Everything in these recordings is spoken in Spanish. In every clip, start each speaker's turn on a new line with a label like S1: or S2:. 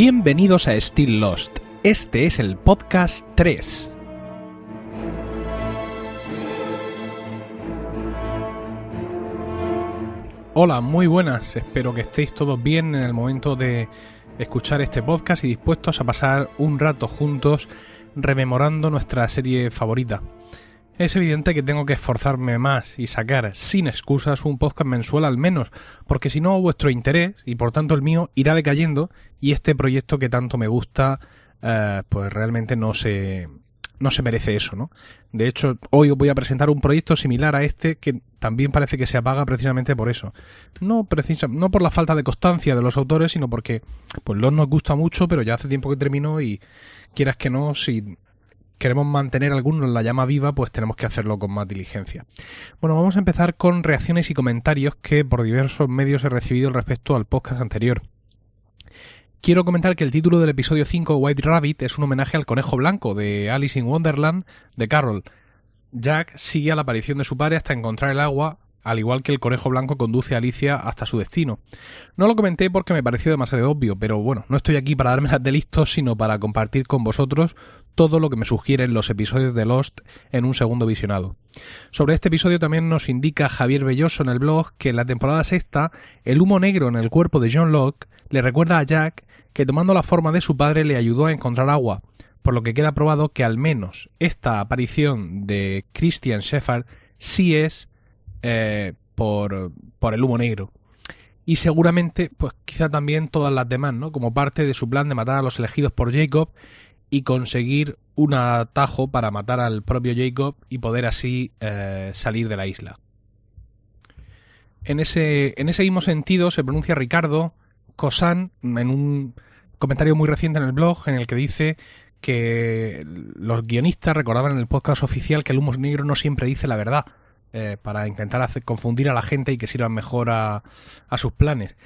S1: Bienvenidos a Still Lost. Este es el podcast 3. Hola, muy buenas. Espero que estéis todos bien en el momento de escuchar este podcast y dispuestos a pasar un rato juntos rememorando nuestra serie favorita. Es evidente que tengo que esforzarme más y sacar sin excusas un podcast mensual al menos, porque si no vuestro interés y por tanto el mío irá decayendo y este proyecto que tanto me gusta eh, pues realmente no se no se merece eso, ¿no? De hecho, hoy os voy a presentar un proyecto similar a este que también parece que se apaga precisamente por eso. No precisa, no por la falta de constancia de los autores, sino porque pues los nos gusta mucho, pero ya hace tiempo que terminó y quieras que no, si queremos mantener algunos la llama viva, pues tenemos que hacerlo con más diligencia. Bueno, vamos a empezar con reacciones y comentarios que por diversos medios he recibido respecto al podcast anterior. Quiero comentar que el título del episodio 5, White Rabbit, es un homenaje al conejo blanco de Alice in Wonderland de Carol. Jack sigue a la aparición de su padre hasta encontrar el agua, al igual que el conejo blanco conduce a Alicia hasta su destino. No lo comenté porque me pareció demasiado obvio, pero bueno, no estoy aquí para darme las de listos, sino para compartir con vosotros todo lo que me sugieren los episodios de Lost en un segundo visionado. Sobre este episodio también nos indica Javier Belloso en el blog que en la temporada sexta el humo negro en el cuerpo de John Locke le recuerda a Jack que tomando la forma de su padre le ayudó a encontrar agua, por lo que queda probado que al menos esta aparición de Christian Shepard sí es eh, por, por el humo negro. Y seguramente, pues quizá también todas las demás, ¿no? Como parte de su plan de matar a los elegidos por Jacob y conseguir un atajo para matar al propio Jacob y poder así eh, salir de la isla. En ese, en ese mismo sentido se pronuncia Ricardo Cosan en un comentario muy reciente en el blog en el que dice que los guionistas recordaban en el podcast oficial que el humo negro no siempre dice la verdad eh, para intentar hacer, confundir a la gente y que sirvan mejor a, sus planes.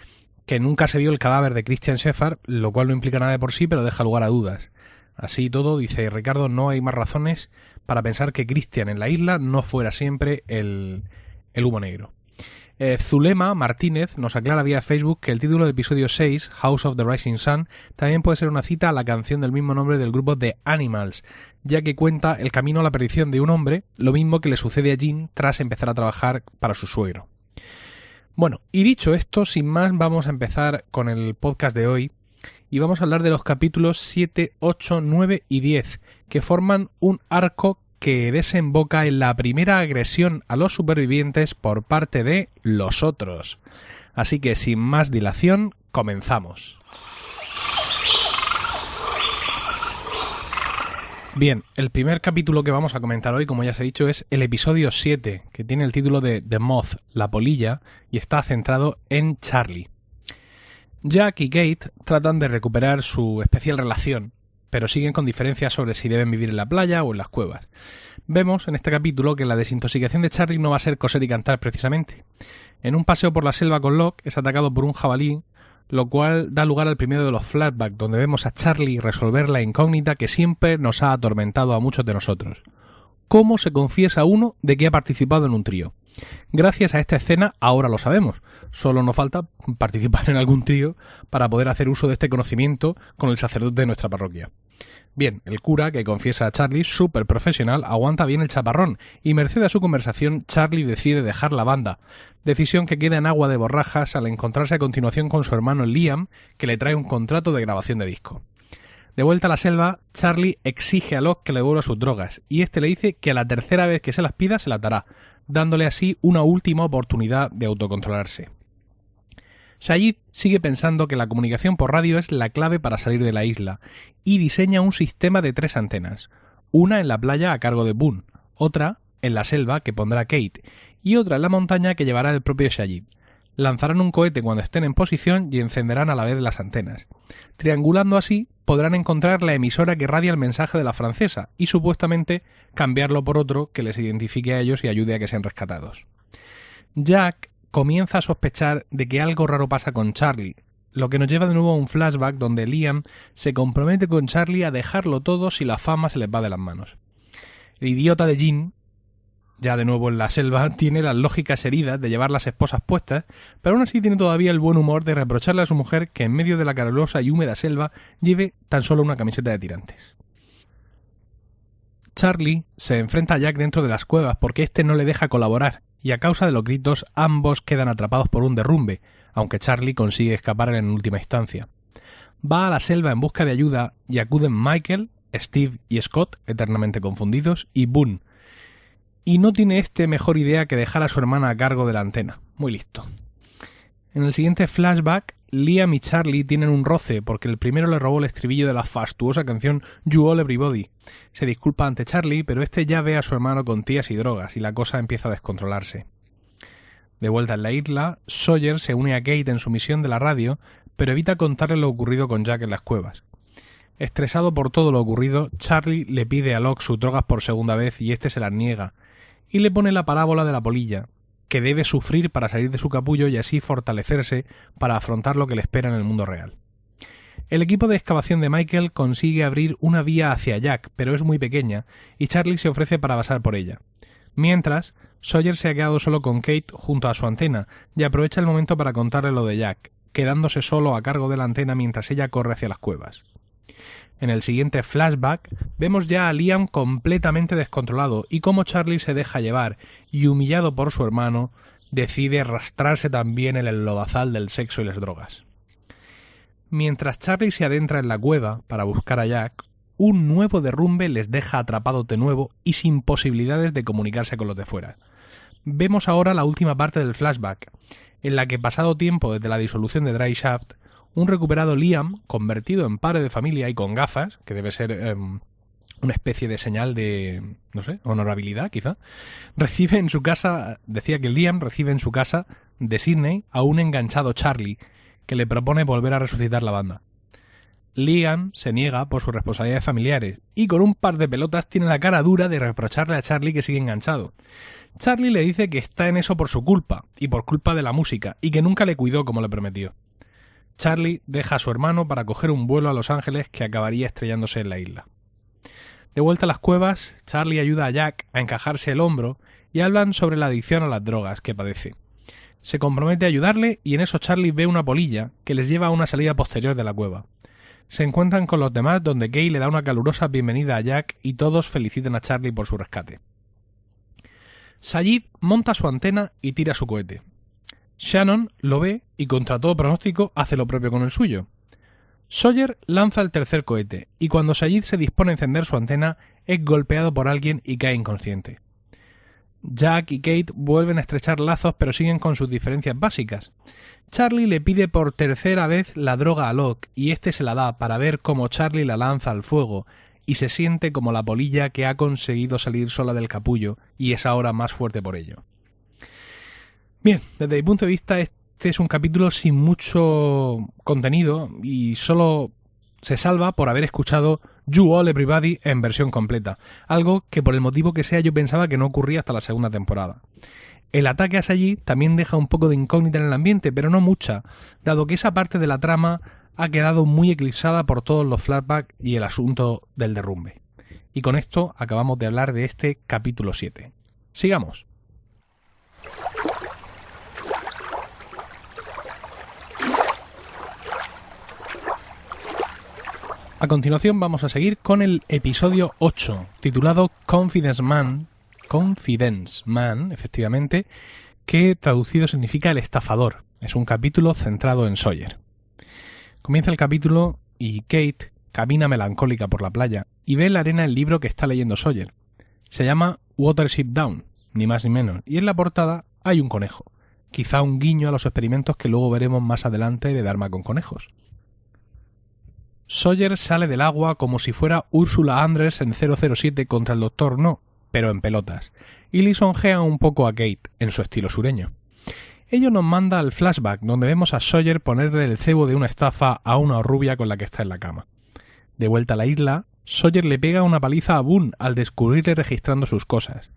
S1: Que nunca se vio el cadáver de Christian Shepard, lo cual no implica nada de por sí, pero deja lugar a dudas. Así todo, dice Ricardo, no hay más razones para pensar que Christian en la isla no fuera siempre el, el humo negro. Eh, Zulema Martínez nos aclara vía Facebook que el título del episodio 6, House of the Rising Sun, también puede ser una cita a la canción del mismo nombre del grupo The Animals, ya que cuenta el camino a la perdición de un hombre, lo mismo que le sucede a Jean tras empezar a trabajar para su suegro. Bueno, y dicho esto, sin más, vamos a empezar con el podcast de hoy, y vamos a hablar de los capítulos 7, 8, 9 y 10, que forman un arco que desemboca en la primera agresión a los supervivientes por parte de los otros. Así que sin más dilación, comenzamos. Bien, el primer capítulo que vamos a comentar hoy, como ya os he dicho, es el episodio 7, que tiene el título de The Moth, la polilla, y está centrado en Charlie. Jack y Kate tratan de recuperar su especial relación, pero siguen con diferencias sobre si deben vivir en la playa o en las cuevas. Vemos en este capítulo que la desintoxicación de Charlie no va a ser coser y cantar precisamente. En un paseo por la selva con Locke es atacado por un jabalí, lo cual da lugar al primero de los flashbacks, donde vemos a Charlie resolver la incógnita que siempre nos ha atormentado a muchos de nosotros. ¿Cómo se confiesa uno de que ha participado en un trío? Gracias a esta escena ahora lo sabemos. Solo nos falta participar en algún trío para poder hacer uso de este conocimiento con el sacerdote de nuestra parroquia. Bien, el cura, que confiesa a Charlie, súper profesional, aguanta bien el chaparrón, y merced a su conversación, Charlie decide dejar la banda, decisión que queda en agua de borrajas al encontrarse a continuación con su hermano Liam, que le trae un contrato de grabación de disco. De vuelta a la selva, Charlie exige a Locke que le devuelva sus drogas, y este le dice que a la tercera vez que se las pida se las dará, dándole así una última oportunidad de autocontrolarse. Sayid sigue pensando que la comunicación por radio es la clave para salir de la isla y diseña un sistema de tres antenas, una en la playa a cargo de Boone, otra en la selva que pondrá Kate y otra en la montaña que llevará el propio Sayid. Lanzarán un cohete cuando estén en posición y encenderán a la vez las antenas. Triangulando así, podrán encontrar la emisora que radia el mensaje de la francesa y supuestamente cambiarlo por otro que les identifique a ellos y ayude a que sean rescatados. Jack comienza a sospechar de que algo raro pasa con Charlie, lo que nos lleva de nuevo a un flashback donde Liam se compromete con Charlie a dejarlo todo si la fama se les va de las manos. El idiota de Jean ya de nuevo en la selva, tiene las lógicas heridas de llevar las esposas puestas, pero aún así tiene todavía el buen humor de reprocharle a su mujer que en medio de la calurosa y húmeda selva lleve tan solo una camiseta de tirantes. Charlie se enfrenta a Jack dentro de las cuevas porque éste no le deja colaborar, y a causa de los gritos ambos quedan atrapados por un derrumbe, aunque Charlie consigue escapar en última instancia. Va a la selva en busca de ayuda y acuden Michael, Steve y Scott, eternamente confundidos, y Boone, y no tiene este mejor idea que dejar a su hermana a cargo de la antena. Muy listo. En el siguiente flashback, Liam y Charlie tienen un roce porque el primero le robó el estribillo de la fastuosa canción You All Everybody. Se disculpa ante Charlie, pero este ya ve a su hermano con tías y drogas y la cosa empieza a descontrolarse. De vuelta en la isla, Sawyer se une a Kate en su misión de la radio, pero evita contarle lo ocurrido con Jack en las cuevas. Estresado por todo lo ocurrido, Charlie le pide a Locke sus drogas por segunda vez y este se las niega, y le pone la parábola de la polilla, que debe sufrir para salir de su capullo y así fortalecerse para afrontar lo que le espera en el mundo real. El equipo de excavación de Michael consigue abrir una vía hacia Jack, pero es muy pequeña, y Charlie se ofrece para pasar por ella. Mientras, Sawyer se ha quedado solo con Kate junto a su antena y aprovecha el momento para contarle lo de Jack, quedándose solo a cargo de la antena mientras ella corre hacia las cuevas. En el siguiente flashback vemos ya a Liam completamente descontrolado y cómo Charlie se deja llevar y humillado por su hermano decide arrastrarse también en el lodazal del sexo y las drogas. Mientras Charlie se adentra en la cueva para buscar a Jack, un nuevo derrumbe les deja atrapados de nuevo y sin posibilidades de comunicarse con los de fuera. Vemos ahora la última parte del flashback, en la que pasado tiempo desde la disolución de Dry Shaft, un recuperado Liam, convertido en padre de familia y con gafas, que debe ser em, una especie de señal de, no sé, honorabilidad quizá, recibe en su casa, decía que Liam recibe en su casa de Sydney a un enganchado Charlie, que le propone volver a resucitar la banda. Liam se niega por sus responsabilidades familiares y con un par de pelotas tiene la cara dura de reprocharle a Charlie que sigue enganchado. Charlie le dice que está en eso por su culpa y por culpa de la música y que nunca le cuidó como le prometió. Charlie deja a su hermano para coger un vuelo a Los Ángeles que acabaría estrellándose en la isla. De vuelta a las cuevas, Charlie ayuda a Jack a encajarse el hombro y hablan sobre la adicción a las drogas que padece. Se compromete a ayudarle y en eso Charlie ve una polilla que les lleva a una salida posterior de la cueva. Se encuentran con los demás donde Kay le da una calurosa bienvenida a Jack y todos felicitan a Charlie por su rescate. Sayid monta su antena y tira su cohete. Shannon lo ve y contra todo pronóstico hace lo propio con el suyo. Sawyer lanza el tercer cohete y cuando Sayid se dispone a encender su antena es golpeado por alguien y cae inconsciente. Jack y Kate vuelven a estrechar lazos pero siguen con sus diferencias básicas. Charlie le pide por tercera vez la droga a Locke y este se la da para ver cómo Charlie la lanza al fuego y se siente como la polilla que ha conseguido salir sola del capullo y es ahora más fuerte por ello. Bien, desde mi punto de vista este es un capítulo sin mucho contenido y solo se salva por haber escuchado You All Everybody en versión completa, algo que por el motivo que sea yo pensaba que no ocurría hasta la segunda temporada. El ataque a allí también deja un poco de incógnita en el ambiente, pero no mucha, dado que esa parte de la trama ha quedado muy eclipsada por todos los flashbacks y el asunto del derrumbe. Y con esto acabamos de hablar de este capítulo 7. Sigamos. A continuación vamos a seguir con el episodio 8, titulado Confidence Man, Confidence Man, efectivamente, que traducido significa el estafador. Es un capítulo centrado en Sawyer. Comienza el capítulo y Kate camina melancólica por la playa y ve en la arena el libro que está leyendo Sawyer. Se llama Watership Down, ni más ni menos, y en la portada hay un conejo, quizá un guiño a los experimentos que luego veremos más adelante de Dharma con conejos. Sawyer sale del agua como si fuera Úrsula Andress en 007 contra el Doctor No, pero en pelotas, y lisonjea un poco a Kate, en su estilo sureño. Ello nos manda al flashback, donde vemos a Sawyer ponerle el cebo de una estafa a una rubia con la que está en la cama. De vuelta a la isla, Sawyer le pega una paliza a Boone al descubrirle registrando sus cosas.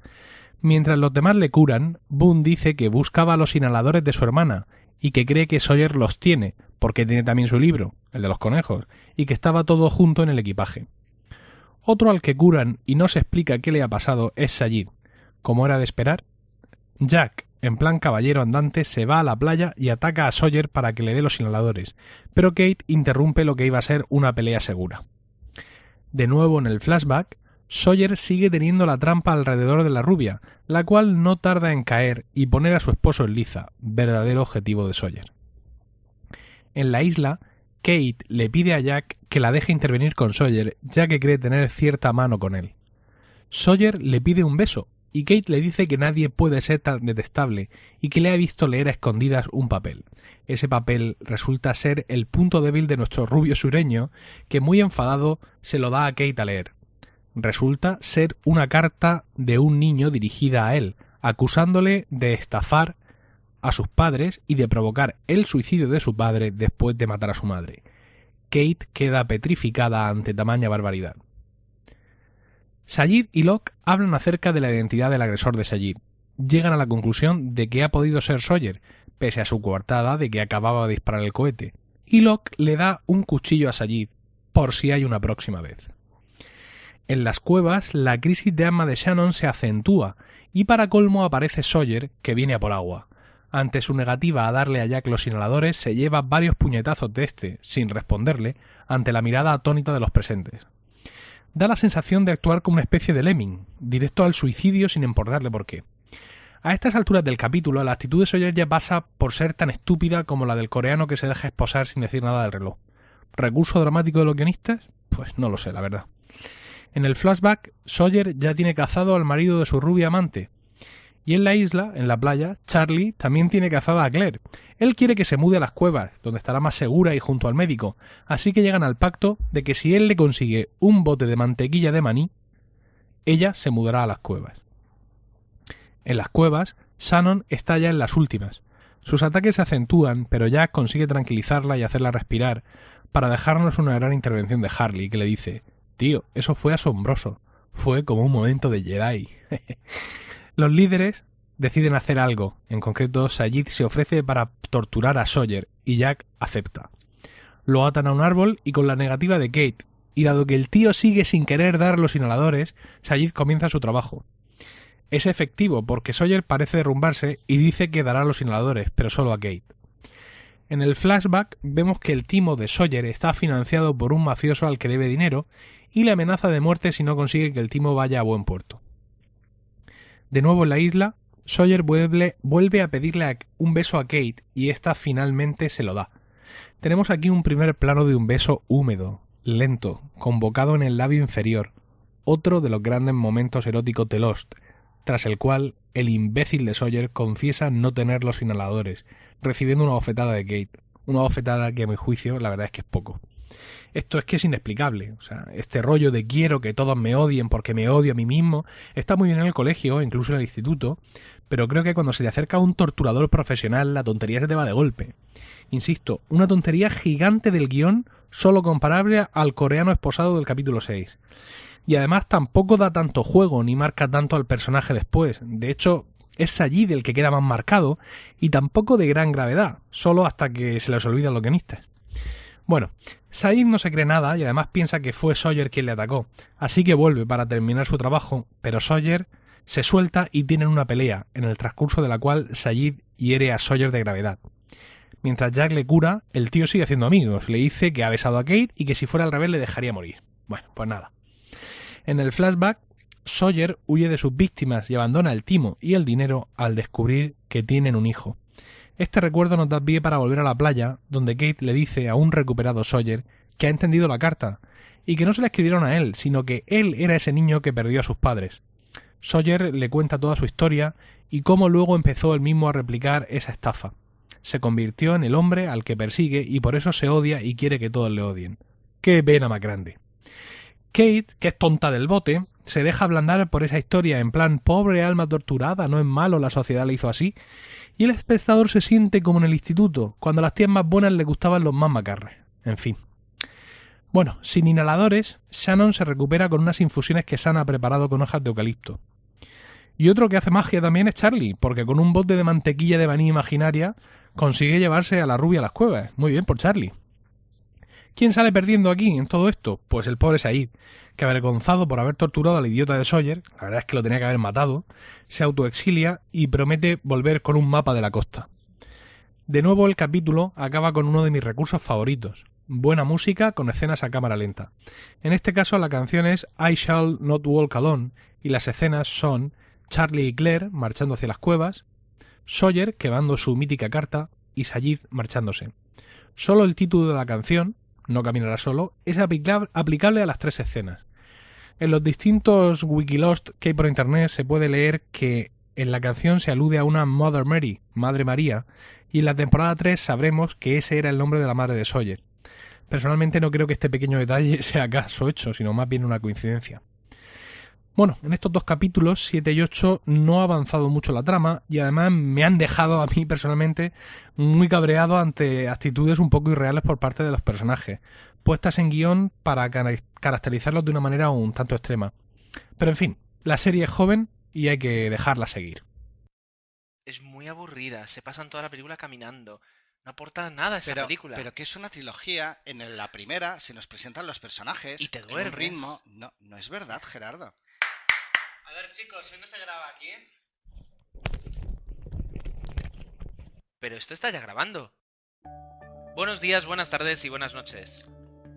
S1: Mientras los demás le curan, Boone dice que buscaba los inhaladores de su hermana y que cree que Sawyer los tiene, porque tiene también su libro, el de los conejos, y que estaba todo junto en el equipaje. Otro al que curan y no se explica qué le ha pasado es Sayid. como era de esperar, Jack, en plan caballero andante, se va a la playa y ataca a Sawyer para que le dé los inhaladores, pero Kate interrumpe lo que iba a ser una pelea segura. De nuevo en el flashback, Sawyer sigue teniendo la trampa alrededor de la rubia, la cual no tarda en caer y poner a su esposo en liza, verdadero objetivo de Sawyer. En la isla, Kate le pide a Jack que la deje intervenir con Sawyer, ya que cree tener cierta mano con él. Sawyer le pide un beso, y Kate le dice que nadie puede ser tan detestable y que le ha visto leer a escondidas un papel. Ese papel resulta ser el punto débil de nuestro rubio sureño, que muy enfadado se lo da a Kate a leer. Resulta ser una carta de un niño dirigida a él, acusándole de estafar a sus padres y de provocar el suicidio de su padre después de matar a su madre. Kate queda petrificada ante tamaña barbaridad. Sayid y Locke hablan acerca de la identidad del agresor de Sayid. Llegan a la conclusión de que ha podido ser Sawyer, pese a su coartada de que acababa de disparar el cohete. Y Locke le da un cuchillo a Sayid, por si hay una próxima vez. En las cuevas, la crisis de arma de Shannon se acentúa, y para colmo aparece Sawyer, que viene a por agua. Ante su negativa a darle a Jack los inhaladores, se lleva varios puñetazos de este, sin responderle, ante la mirada atónita de los presentes da la sensación de actuar como una especie de lemming, directo al suicidio sin importarle por qué. A estas alturas del capítulo, la actitud de Sawyer ya pasa por ser tan estúpida como la del coreano que se deja esposar sin decir nada del reloj. ¿Recurso dramático de los guionistas? Pues no lo sé, la verdad. En el flashback, Sawyer ya tiene cazado al marido de su rubia amante, y en la isla, en la playa, Charlie también tiene cazada a Claire. Él quiere que se mude a las cuevas, donde estará más segura y junto al médico, así que llegan al pacto de que si él le consigue un bote de mantequilla de maní, ella se mudará a las cuevas. En las cuevas, Shannon está ya en las últimas. Sus ataques se acentúan, pero Jack consigue tranquilizarla y hacerla respirar, para dejarnos una gran intervención de Harley, que le dice Tío, eso fue asombroso. Fue como un momento de Jedi. Los líderes deciden hacer algo. En concreto, Sayid se ofrece para torturar a Sawyer y Jack acepta. Lo atan a un árbol y con la negativa de Kate, y dado que el tío sigue sin querer dar los inhaladores, Sayid comienza su trabajo. Es efectivo porque Sawyer parece derrumbarse y dice que dará los inhaladores, pero solo a Kate. En el flashback vemos que el timo de Sawyer está financiado por un mafioso al que debe dinero y le amenaza de muerte si no consigue que el timo vaya a buen puerto. De nuevo en la isla, Sawyer vuelve, a pedirle un beso a Kate y ésta finalmente se lo da. Tenemos aquí un primer plano de un beso húmedo, lento, convocado en el labio inferior, otro de los grandes momentos eróticos de Lost, tras el cual el imbécil de Sawyer confiesa no tener los inhaladores, recibiendo una bofetada de Kate, una bofetada que a mi juicio la verdad es que es poco. Esto es que es inexplicable. O sea, este rollo de quiero que todos me odien porque me odio a mí mismo está muy bien en el colegio, incluso en el instituto, pero creo que cuando se te acerca un torturador profesional la tontería se te va de golpe. Insisto, una tontería gigante del guion solo comparable al coreano esposado del capítulo 6. Y además tampoco da tanto juego ni marca tanto al personaje después. De hecho, es allí del que queda más marcado y tampoco de gran gravedad, solo hasta que se les olvida los guionistas. Bueno, Said no se cree nada y además piensa que fue Sawyer quien le atacó, así que vuelve para terminar su trabajo, pero Sawyer se suelta y tienen una pelea, en el transcurso de la cual Sayid hiere a Sawyer de gravedad. Mientras Jack le cura, el tío sigue haciendo amigos, le dice que ha besado a Kate y que si fuera al revés le dejaría morir. Bueno, pues nada. En el flashback, Sawyer huye de sus víctimas y abandona el timo y el dinero al descubrir que tienen un hijo. Este recuerdo nos da pie para volver a la playa, donde Kate le dice a un recuperado Sawyer que ha entendido la carta, y que no se la escribieron a él, sino que él era ese niño que perdió a sus padres. Sawyer le cuenta toda su historia y cómo luego empezó él mismo a replicar esa estafa. Se convirtió en el hombre al que persigue y por eso se odia y quiere que todos le odien. ¡Qué pena más grande! Kate, que es tonta del bote, se deja ablandar por esa historia en plan pobre alma torturada, no es malo, la sociedad le hizo así, y el espectador se siente como en el instituto, cuando las tías más buenas le gustaban los más macarres. En fin. Bueno, sin inhaladores, Shannon se recupera con unas infusiones que Sana ha preparado con hojas de eucalipto. Y otro que hace magia también es Charlie, porque con un bote de mantequilla de vainilla imaginaria consigue llevarse a la rubia a las cuevas. Muy bien por Charlie. ¿Quién sale perdiendo aquí en todo esto? Pues el pobre Said, que avergonzado por haber torturado al idiota de Sawyer, la verdad es que lo tenía que haber matado, se autoexilia y promete volver con un mapa de la costa. De nuevo el capítulo acaba con uno de mis recursos favoritos, buena música con escenas a cámara lenta. En este caso la canción es I Shall Not Walk Alone y las escenas son Charlie y Claire marchando hacia las cuevas, Sawyer quemando su mítica carta y Sayid marchándose. Solo el título de la canción, No caminará solo, es aplicable a las tres escenas. En los distintos Wikilost que hay por internet se puede leer que en la canción se alude a una Mother Mary, Madre María, y en la temporada 3 sabremos que ese era el nombre de la madre de Sawyer. Personalmente no creo que este pequeño detalle sea acaso hecho, sino más bien una coincidencia. Bueno, en estos dos capítulos, 7 y 8, no ha avanzado mucho la trama y además me han dejado a mí personalmente muy cabreado ante actitudes un poco irreales por parte de los personajes, puestas en guion para caracterizarlos de una manera un tanto extrema. Pero en fin, la serie es joven y hay que dejarla seguir.
S2: Es muy aburrida, se pasan toda la película caminando. No aporta nada a esa película.
S3: Pero que es una trilogía, en la primera se nos presentan los personajes.
S2: Y te duermes.
S3: En ritmo. No, no es verdad, Gerardo.
S2: A ver, chicos, hoy no se graba aquí. Pero esto está ya grabando. Buenos días, buenas tardes y buenas noches.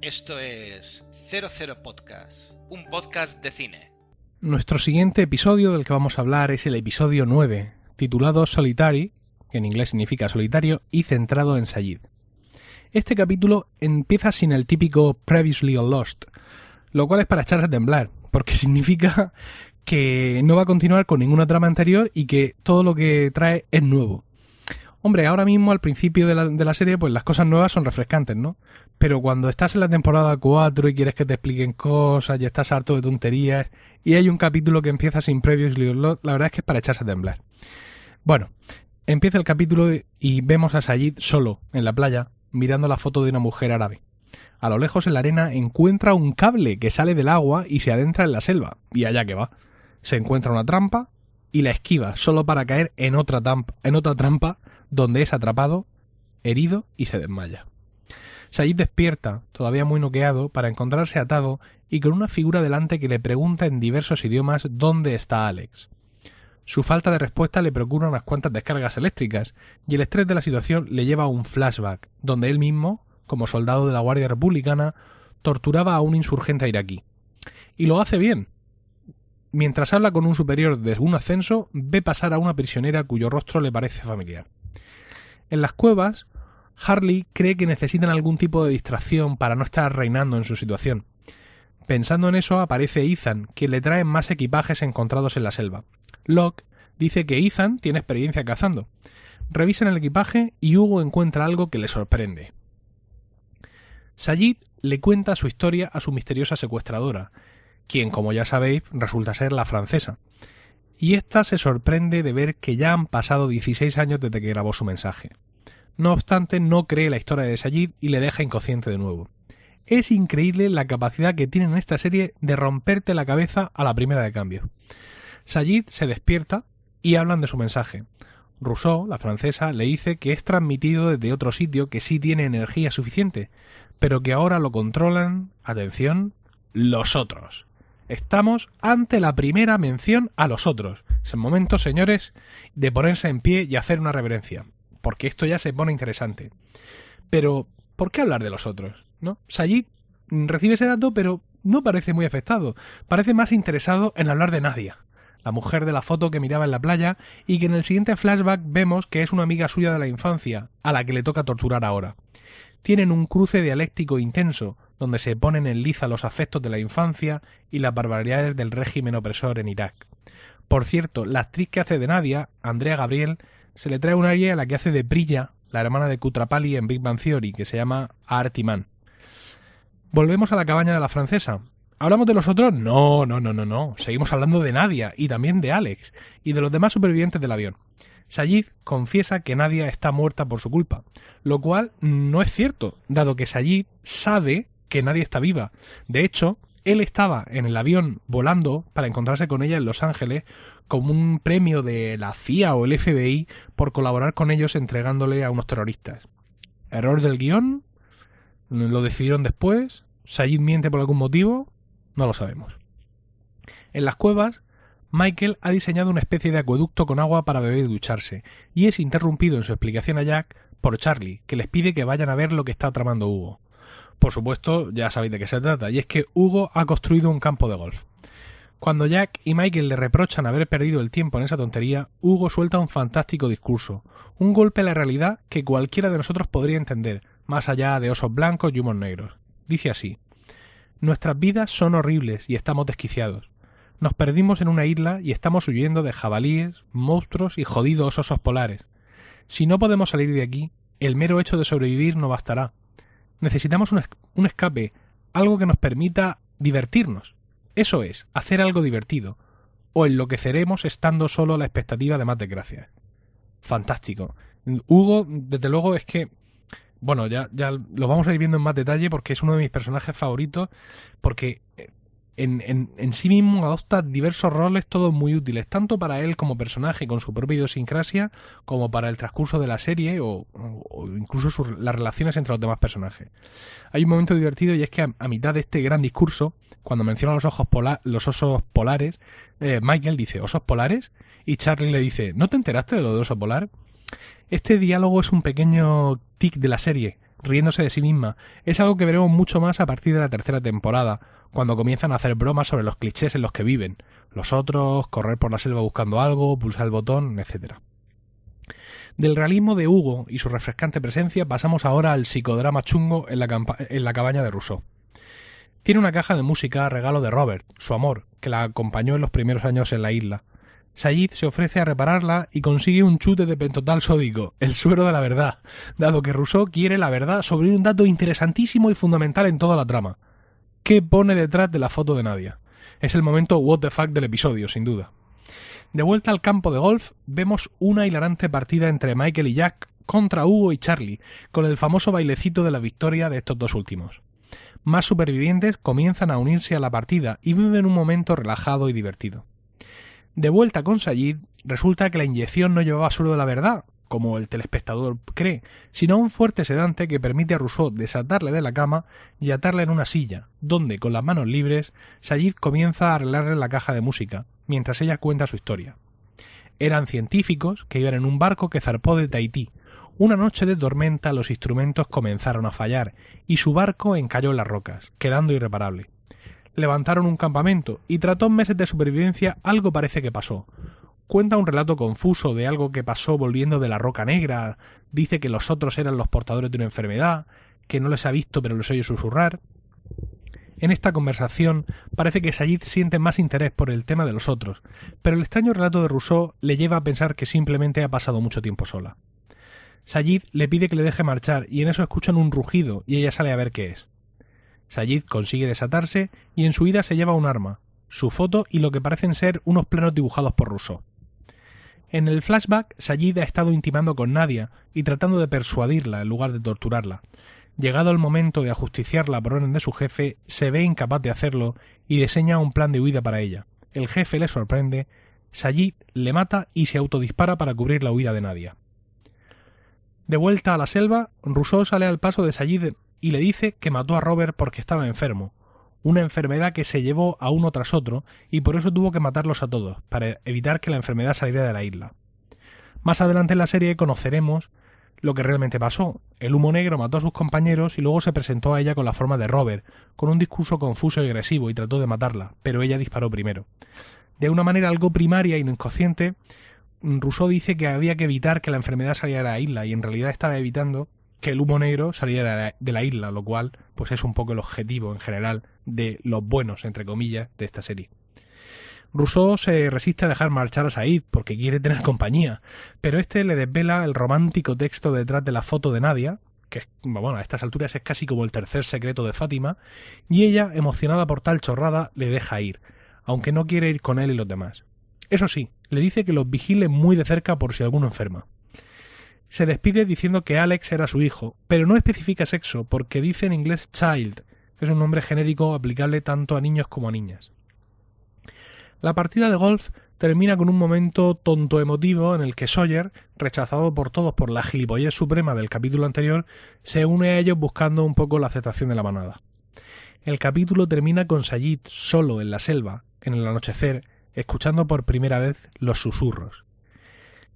S3: Esto es 00 Podcast.
S2: Un podcast de cine.
S1: Nuestro siguiente episodio del que vamos a hablar es el episodio 9, titulado Solitary, que en inglés significa solitario, y centrado en Sayid. Este capítulo empieza sin el típico Previously Lost, lo cual es para echarse a temblar, porque significa que no va a continuar con ninguna trama anterior y que todo lo que trae es nuevo. Hombre, ahora mismo al principio de la, serie, pues las cosas nuevas son refrescantes, ¿no? Pero cuando estás en la temporada 4 y quieres que te expliquen cosas y estás harto de tonterías y hay un capítulo que empieza sin previos, la verdad es que es para echarse a temblar. Bueno, empieza el capítulo y vemos a Sayid solo en la playa mirando la foto de una mujer árabe. A lo lejos en la arena encuentra un cable que sale del agua y se adentra en la selva, y allá que va. Se encuentra una trampa y la esquiva solo para caer en otra, en otra trampa donde es atrapado, herido y se desmaya. Sayid despierta, todavía muy noqueado, para encontrarse atado y con una figura delante que le pregunta en diversos idiomas dónde está Alex. Su falta de respuesta le procura unas cuantas descargas eléctricas, y el estrés de la situación le lleva a un flashback, donde él mismo, como soldado de la Guardia Republicana, torturaba a un insurgente iraquí. Y lo hace bien. Mientras habla con un superior de un ascenso, ve pasar a una prisionera cuyo rostro le parece familiar. En las cuevas, Harley cree que necesitan algún tipo de distracción para no estar reinando en su situación. Pensando en eso, aparece Ethan, quien le trae más equipajes encontrados en la selva. Locke dice que Ethan tiene experiencia cazando. Revisan el equipaje y Hugo encuentra algo que le sorprende. Sayid le cuenta su historia a su misteriosa secuestradora, quien, como ya sabéis, resulta ser la francesa. Y ésta se sorprende de ver que ya han pasado 16 años desde que grabó su mensaje. No obstante, no cree la historia de Sayid y le deja inconsciente de nuevo. Es increíble la capacidad que tiene en esta serie de romperte la cabeza a la primera de cambio. Sayid se despierta y hablan de su mensaje. Rousseau, la francesa, le dice que es transmitido desde otro sitio que sí tiene energía suficiente, pero que ahora lo controlan, atención, los otros. Estamos ante la primera mención a los otros. Es el momento, señores, de ponerse en pie y hacer una reverencia porque esto ya se pone interesante. Pero, ¿por qué hablar de los otros? ¿No? Sayid recibe ese dato, pero no parece muy afectado. Parece más interesado en hablar de Nadia, la mujer de la foto que miraba en la playa y que en el siguiente flashback vemos que es una amiga suya de la infancia, a la que le toca torturar ahora. Tienen un cruce dialéctico intenso, donde se ponen en liza los afectos de la infancia y las barbaridades del régimen opresor en Irak. Por cierto, la actriz que hace de Nadia, Andrea Gabriel, se le trae un área a la que hace de Brilla, la hermana de Kutrapali en Big Bang Theory, que se llama Artiman. Volvemos a la cabaña de la francesa. ¿Hablamos de los otros? No, no, no, no, no. Seguimos hablando de Nadia y también de Alex y de los demás supervivientes del avión. Sayid confiesa que Nadia está muerta por su culpa, lo cual no es cierto, dado que Sayid sabe que nadie está viva. De hecho, él estaba en el avión volando para encontrarse con ella en Los Ángeles como un premio de la CIA o el FBI por colaborar con ellos entregándole a unos terroristas. ¿Error del guion? ¿Lo decidieron después? ¿Sayid miente por algún motivo? No lo sabemos. En las cuevas, Michael ha diseñado una especie de acueducto con agua para beber y ducharse, y es interrumpido en su explicación a Jack por Charlie, que les pide que vayan a ver lo que está tramando Hugo. Por supuesto, ya sabéis de qué se trata, y es que Hugo ha construido un campo de golf. Cuando Jack y Michael le reprochan haber perdido el tiempo en esa tontería, Hugo suelta un fantástico discurso, un golpe a la realidad que cualquiera de nosotros podría entender, más allá de osos blancos y humos negros. Dice así Nuestras vidas son horribles y estamos desquiciados. Nos perdimos en una isla y estamos huyendo de jabalíes, monstruos y jodidos osos polares. Si no podemos salir de aquí, el mero hecho de sobrevivir no bastará. Necesitamos un, un escape, algo que nos permita divertirnos. Eso es, hacer algo divertido, o enloqueceremos estando solo a la expectativa de más desgracias. Fantástico. Hugo, desde luego, es que. Bueno, ya, ya lo vamos a ir viendo en más detalle porque es uno de mis personajes favoritos. Porque en, en, sí mismo adopta diversos roles, todos muy útiles, tanto para él como personaje con su propia idiosincrasia, como para el transcurso de la serie o, incluso las relaciones entre los demás personajes. Hay un momento divertido y es que a, a mitad de este gran discurso, cuando menciona los, ojos pola, los osos polares, eh, Michael dice, ¿osos polares? Y Charlie le dice, ¿no te enteraste de lo de oso polar? Este diálogo es un pequeño tic de la serie, riéndose de sí misma. Es algo que veremos mucho más a partir de la tercera temporada, cuando comienzan a hacer bromas sobre los clichés en los que viven, los otros, correr por la selva buscando algo, pulsar el botón, etc. Del realismo de Hugo y su refrescante presencia pasamos ahora al psicodrama chungo en la, en la cabaña de Rousseau. Tiene una caja de música regalo de Robert, su amor, que la acompañó en los primeros años en la isla. Sayid se ofrece a repararla y consigue un chute de pentotal sódico, el suero de la verdad, dado que Rousseau quiere la verdad sobre un dato interesantísimo y fundamental en toda la trama. ¿Qué pone detrás de la foto de Nadia? Es el momento what the fuck del episodio, sin duda. De vuelta al campo de golf, vemos una hilarante partida entre Michael y Jack contra Hugo y Charlie, con el famoso bailecito de la victoria de estos dos últimos. Más supervivientes comienzan a unirse a la partida y viven un momento relajado y divertido. De vuelta con Sayid, resulta que la inyección no llevaba de la verdad, como el telespectador cree, sino un fuerte sedante que permite a Rousseau desatarle de la cama y atarle en una silla, donde, con las manos libres, Sayid comienza a arreglarle la caja de música, mientras ella cuenta su historia. Eran científicos que iban en un barco que zarpó de Tahití. Una noche de tormenta los instrumentos comenzaron a fallar y su barco encalló en las rocas, quedando irreparable. Levantaron un campamento y tras dos meses de supervivencia algo parece que pasó cuenta un relato confuso de algo que pasó volviendo de la Roca Negra, dice que los otros eran los portadores de una enfermedad, que no les ha visto pero les oye susurrar. En esta conversación parece que Sayid siente más interés por el tema de los otros, pero el extraño relato de Rousseau le lleva a pensar que simplemente ha pasado mucho tiempo sola. Sayid le pide que le deje marchar y en eso escuchan un rugido y ella sale a ver qué es. Sayid consigue desatarse y en su ida se lleva un arma, su foto y lo que parecen ser unos planos dibujados por Rousseau. En el flashback, Sayid ha estado intimando con Nadia y tratando de persuadirla en lugar de torturarla. Llegado el momento de ajusticiarla por orden de su jefe, se ve incapaz de hacerlo y diseña un plan de huida para ella. El jefe le sorprende, Sayid le mata y se autodispara para cubrir la huida de Nadia. De vuelta a la selva, Rousseau sale al paso de Sayid y le dice que mató a Robert porque estaba enfermo, una enfermedad que se llevó a uno tras otro y por eso tuvo que matarlos a todos, para evitar que la enfermedad saliera de la isla. Más adelante en la serie conoceremos lo que realmente pasó. El humo negro mató a sus compañeros y luego se presentó a ella con la forma de Robert, con un discurso confuso y agresivo y trató de matarla, pero ella disparó primero. De una manera algo primaria y no inconsciente, Rousseau dice que había que evitar que la enfermedad saliera de la isla y en realidad estaba evitando que el humo negro saliera de la isla, lo cual pues es un poco el objetivo en general de los buenos, entre comillas, de esta serie. Rousseau se resiste a dejar marchar a Said porque quiere tener compañía, pero este le desvela el romántico texto detrás de la foto de Nadia, que bueno, a estas alturas es casi como el tercer secreto de Fátima, y ella, emocionada por tal chorrada, le deja ir, aunque no quiere ir con él y los demás. Eso sí, le dice que los vigile muy de cerca por si alguno enferma. Se despide diciendo que Alex era su hijo, pero no especifica sexo porque dice en inglés child, que es un nombre genérico aplicable tanto a niños como a niñas. La partida de golf termina con un momento tonto emotivo en el que Sawyer, rechazado por todos por la gilipollez suprema del capítulo anterior, se une a ellos buscando un poco la aceptación de la manada. el capítulo termina con Sayid solo en la selva, en el anochecer, escuchando por primera vez los susurros.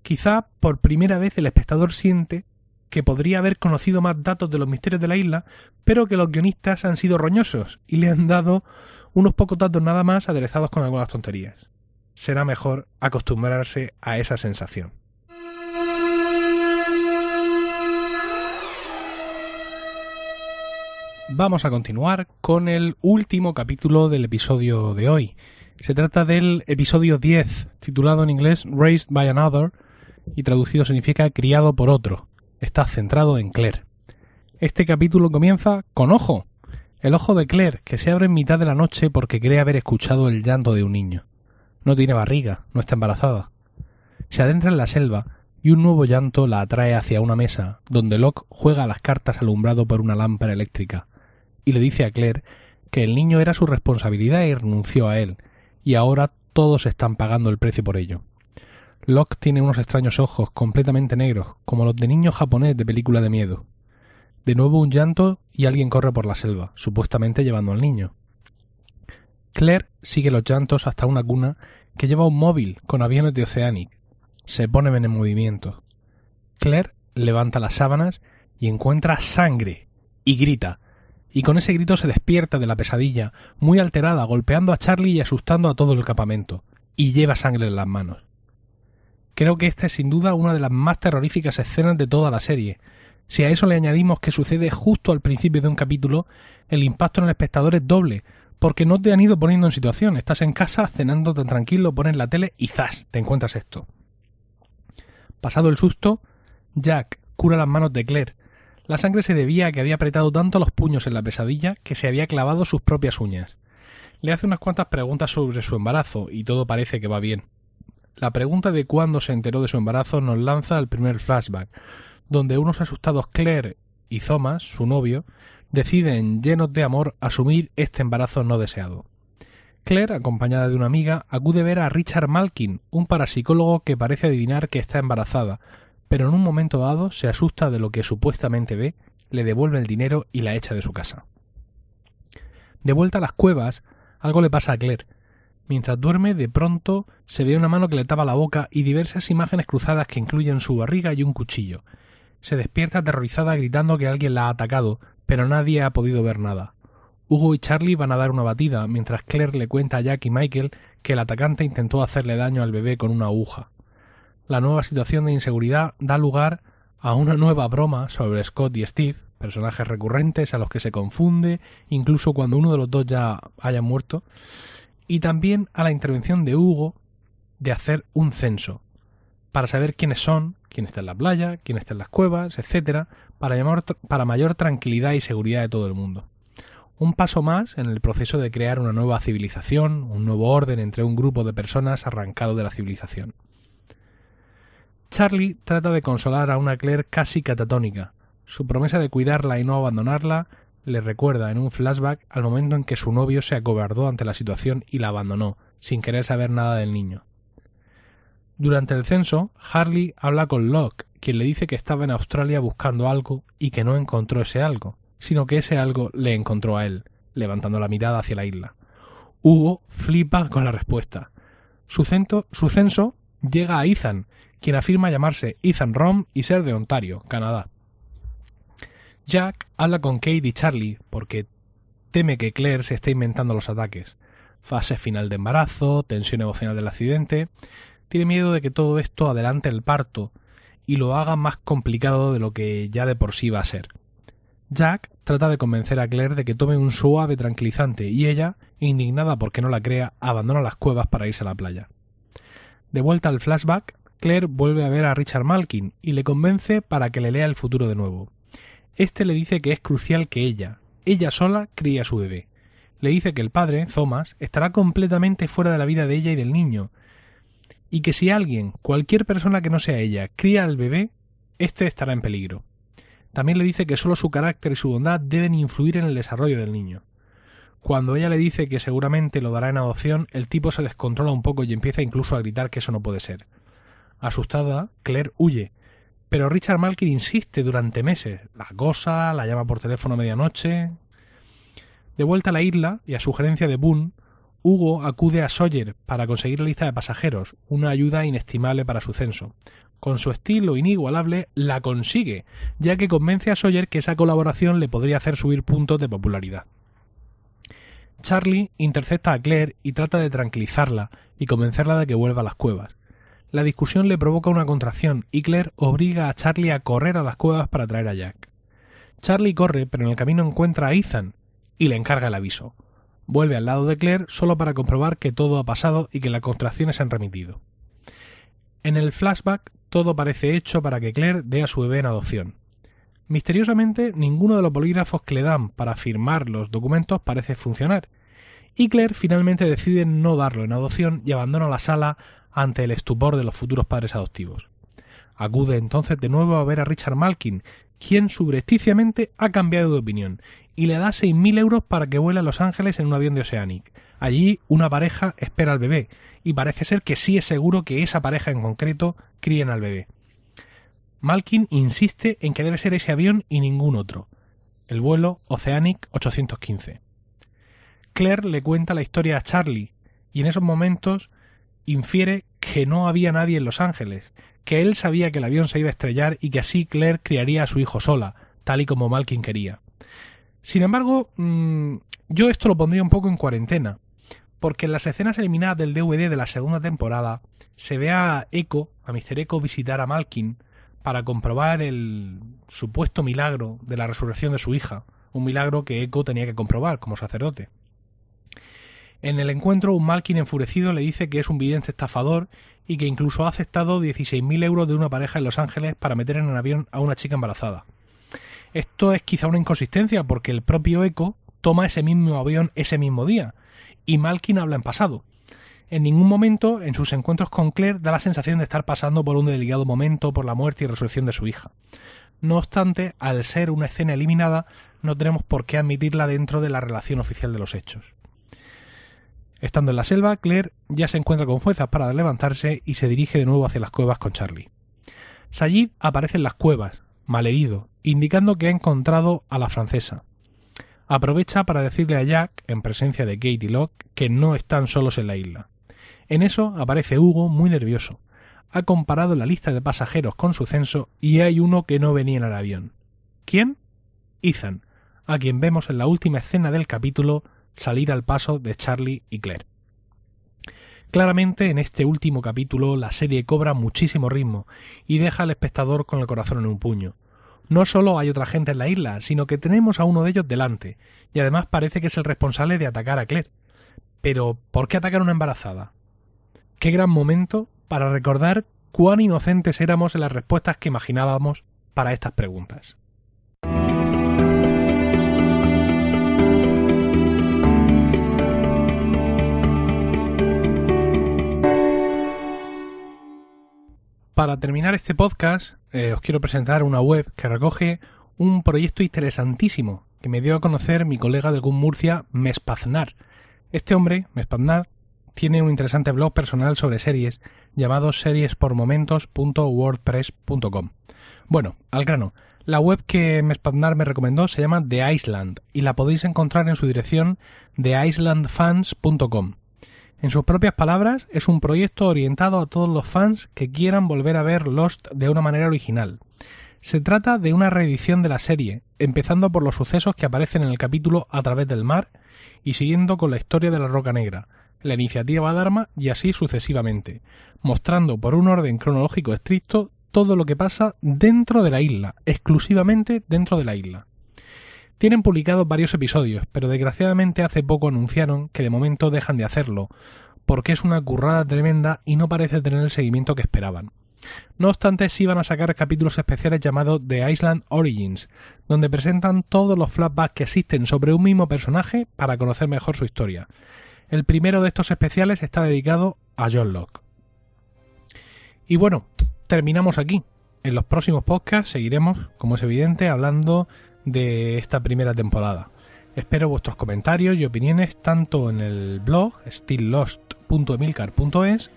S1: Quizá por primera vez el espectador siente que podría haber conocido más datos de los misterios de la isla, pero que los guionistas han sido roñosos y le han dado unos pocos datos nada más aderezados con algunas tonterías. Será mejor acostumbrarse a esa sensación. Vamos a continuar con el último capítulo del episodio de hoy. Se trata del episodio 10, titulado en inglés Raised by Another, y traducido significa criado por otro. Está centrado en Claire. Este capítulo comienza con ojo, el ojo de Claire, que se abre en mitad de la noche porque cree haber escuchado el llanto de un niño. No tiene barriga, no está embarazada. Se adentra en la selva y un nuevo llanto la atrae hacia una mesa, donde Locke juega a las cartas alumbrado por una lámpara eléctrica, y le dice a Claire que el niño era su responsabilidad y renunció a él, y ahora todos están pagando el precio por ello. Locke tiene unos extraños ojos completamente negros, como los de niño japonés de película de miedo. De nuevo un llanto y alguien corre por la selva, supuestamente llevando al niño. Claire sigue los llantos hasta una cuna que lleva un móvil con aviones de Oceanic. Se pone en movimiento. Claire levanta las sábanas y encuentra sangre y grita y con ese grito se despierta de la pesadilla, muy alterada, golpeando a Charlie y asustando a todo el campamento, y lleva sangre en las manos. Creo que esta es sin duda una de las más terroríficas escenas de toda la serie. Si a eso le añadimos que sucede justo al principio de un capítulo, el impacto en el espectador es doble, porque no te han ido poniendo en situación. Estás en casa cenando tan tranquilo, pones la tele y ¡zas! te encuentras esto. Pasado el susto, Jack cura las manos de Claire, la sangre se debía a que había apretado tanto los puños en la pesadilla que se había clavado sus propias uñas. Le hace unas cuantas preguntas sobre su embarazo y todo parece que va bien. La pregunta de cuándo se enteró de su embarazo nos lanza al primer flashback, donde unos asustados Claire y Thomas, su novio, deciden, llenos de amor, asumir este embarazo no deseado. Claire, acompañada de una amiga, acude a ver a Richard Malkin, un parapsicólogo que parece adivinar que está embarazada, pero en un momento dado se asusta de lo que supuestamente ve, le devuelve el dinero y la echa de su casa. De vuelta a las cuevas, algo le pasa a Claire. Mientras duerme, de pronto se ve una mano que le tapa la boca y diversas imágenes cruzadas que incluyen su barriga y un cuchillo. Se despierta aterrorizada gritando que alguien la ha atacado, pero nadie ha podido ver nada. Hugo y Charlie van a dar una batida, mientras Claire le cuenta a Jack y Michael que el atacante intentó hacerle daño al bebé con una aguja la nueva situación de inseguridad da lugar a una nueva broma sobre Scott y Steve, personajes recurrentes a los que se confunde, incluso cuando uno de los dos ya haya muerto, y también a la intervención de Hugo de hacer un censo, para saber quiénes son, quién está en la playa, quién está en las cuevas, etcétera, para, llamar, para mayor tranquilidad y seguridad de todo el mundo. Un paso más en el proceso de crear una nueva civilización, un nuevo orden entre un grupo de personas arrancado de la civilización. Charlie trata de consolar a una Claire casi catatónica. Su promesa de cuidarla y no abandonarla le recuerda en un flashback al momento en que su novio se acobardó ante la situación y la abandonó, sin querer saber nada del niño. Durante el censo, Harley habla con Locke, quien le dice que estaba en Australia buscando algo y que no encontró ese algo, sino que ese algo le encontró a él, levantando la mirada hacia la isla. Hugo flipa con la respuesta. Su, censo llega a Ethan, quien afirma llamarse Ethan Rom y ser de Ontario, Canadá. Jack habla con Kate y Charlie porque teme que Claire se esté inventando los ataques. Fase final de embarazo, tensión emocional del accidente. Tiene miedo de que todo esto adelante el parto y lo haga más complicado de lo que ya de por sí va a ser. Jack trata de convencer a Claire de que tome un suave tranquilizante y ella, indignada porque no la crea, abandona las cuevas para irse a la playa. De vuelta al flashback, Claire vuelve a ver a Richard Malkin y le convence para que le lea el futuro de nuevo. Este le dice que es crucial que ella, ella sola, críe a su bebé. Le dice que el padre, Thomas, estará completamente fuera de la vida de ella y del niño, y que si alguien, cualquier persona que no sea ella, cría al bebé, éste estará en peligro. También le dice que solo su carácter y su bondad deben influir en el desarrollo del niño. Cuando ella le dice que seguramente lo dará en adopción, el tipo se descontrola un poco y empieza incluso a gritar que eso no puede ser. Asustada, Claire huye, pero Richard Malkin insiste durante meses. La acosa, la llama por teléfono a medianoche. De vuelta a la isla y a sugerencia de Boone, Hugo acude a Sawyer para conseguir la lista de pasajeros, una ayuda inestimable para su censo. Con su estilo inigualable, la consigue, ya que convence a Sawyer que esa colaboración le podría hacer subir puntos de popularidad. Charlie intercepta a Claire y trata de tranquilizarla y convencerla de que vuelva a las cuevas. La discusión le provoca una contracción y Claire obliga a Charlie a correr a las cuevas para traer a Jack. Charlie corre, pero en el camino encuentra a Ethan y le encarga el aviso. Vuelve al lado de Claire solo para comprobar que todo ha pasado y que las contracciones se han remitido. En el flashback todo parece hecho para que Claire dé a su bebé en adopción. Misteriosamente, ninguno de los bolígrafos que le dan para firmar los documentos parece funcionar, y Claire finalmente decide no darlo en adopción y abandona la sala ante el estupor de los futuros padres adoptivos. Acude entonces de nuevo a ver a Richard Malkin, quien subrepticiamente ha cambiado de opinión y le da 6.000 euros para que vuele a Los Ángeles en un avión de Oceanic. Allí una pareja espera al bebé y parece ser que sí es seguro que esa pareja en concreto críen al bebé. Malkin insiste en que debe ser ese avión y ningún otro. El vuelo Oceanic 815. Claire le cuenta la historia a Charlie y en esos momentos infiere que no había nadie en Los Ángeles, que él sabía que el avión se iba a estrellar y que así Claire criaría a su hijo sola, tal y como Malkin quería. Sin embargo, mm, yo esto lo pondría un poco en cuarentena, porque en las escenas eliminadas del DVD de la segunda temporada se ve a Echo, a Mr. Echo, visitar a Malkin para comprobar el supuesto milagro de la resurrección de su hija, un milagro que Echo tenía que comprobar como sacerdote. En el encuentro, un Malkin enfurecido le dice que es un vidente estafador y que incluso ha aceptado 16.000 euros de una pareja en Los Ángeles para meter en el avión a una chica embarazada. Esto es quizá una inconsistencia porque el propio Eco toma ese mismo avión ese mismo día y Malkin habla en pasado. En ningún momento en sus encuentros con Claire da la sensación de estar pasando por un delicado momento por la muerte y resurrección de su hija. No obstante, al ser una escena eliminada, no tenemos por qué admitirla dentro de la relación oficial de los hechos. Estando en la selva, Claire ya se encuentra con fuerzas para levantarse y se dirige de nuevo hacia las cuevas con Charlie. Sayid aparece en las cuevas, malherido, indicando que ha encontrado a la francesa. Aprovecha para decirle a Jack, en presencia de Kate y Locke, que no están solos en la isla. En eso aparece Hugo muy nervioso. Ha comparado la lista de pasajeros con su censo y hay uno que no venía en el avión. ¿Quién? Ethan, a quien vemos en la última escena del capítulo salir al paso de Charlie y Claire. Claramente en este último capítulo la serie cobra muchísimo ritmo y deja al espectador con el corazón en un puño. No solo hay otra gente en la isla, sino que tenemos a uno de ellos delante, y además parece que es el responsable de atacar a Claire. Pero, ¿por qué atacar a una embarazada? Qué gran momento para recordar cuán inocentes éramos en las respuestas que imaginábamos para estas preguntas. Para terminar este podcast, eh, os quiero presentar una web que recoge un proyecto interesantísimo que me dio a conocer mi colega de Gun Murcia, Mespaznar. Este hombre, Mespaznar, tiene un interesante blog personal sobre series llamado seriespormomentos.wordpress.com. Bueno, al grano. La web que Mespaznar me recomendó se llama The Island y la podéis encontrar en su dirección theislandfans.com. En sus propias palabras, es un proyecto orientado a todos los fans que quieran volver a ver Lost de una manera original. Se trata de una reedición de la serie, empezando por los sucesos que aparecen en el capítulo A través del mar y siguiendo con la historia de la Roca Negra, la iniciativa Dharma y así sucesivamente, mostrando por un orden cronológico estricto todo lo que pasa dentro de la isla, exclusivamente dentro de la isla. Tienen publicados varios episodios, pero desgraciadamente hace poco anunciaron que de momento dejan de hacerlo, porque es una currada tremenda y no parece tener el seguimiento que esperaban. No obstante, sí van a sacar capítulos especiales llamados The Island Origins, donde presentan todos los flashbacks que existen sobre un mismo personaje para conocer mejor su historia. El primero de estos especiales está dedicado a John Locke. Y bueno, terminamos aquí. En los próximos podcasts seguiremos, como es evidente, hablando de esta primera temporada. Espero vuestros comentarios y opiniones tanto en el blog stilllost.emilcar.es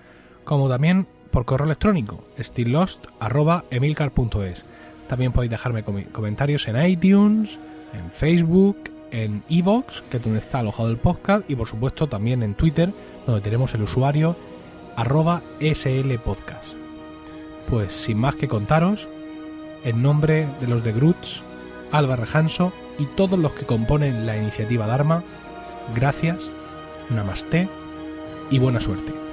S1: como también por correo electrónico stilllost.emilcar.es. También podéis dejarme comentarios en iTunes, en Facebook, en Evox, que es donde está alojado el podcast, y por supuesto también en Twitter, donde tenemos el usuario arroba slpodcast. Pues sin más que contaros, en nombre de los de Groots, Álvaro Hanso y todos los que componen la iniciativa Dharma, gracias, namaste y buena suerte.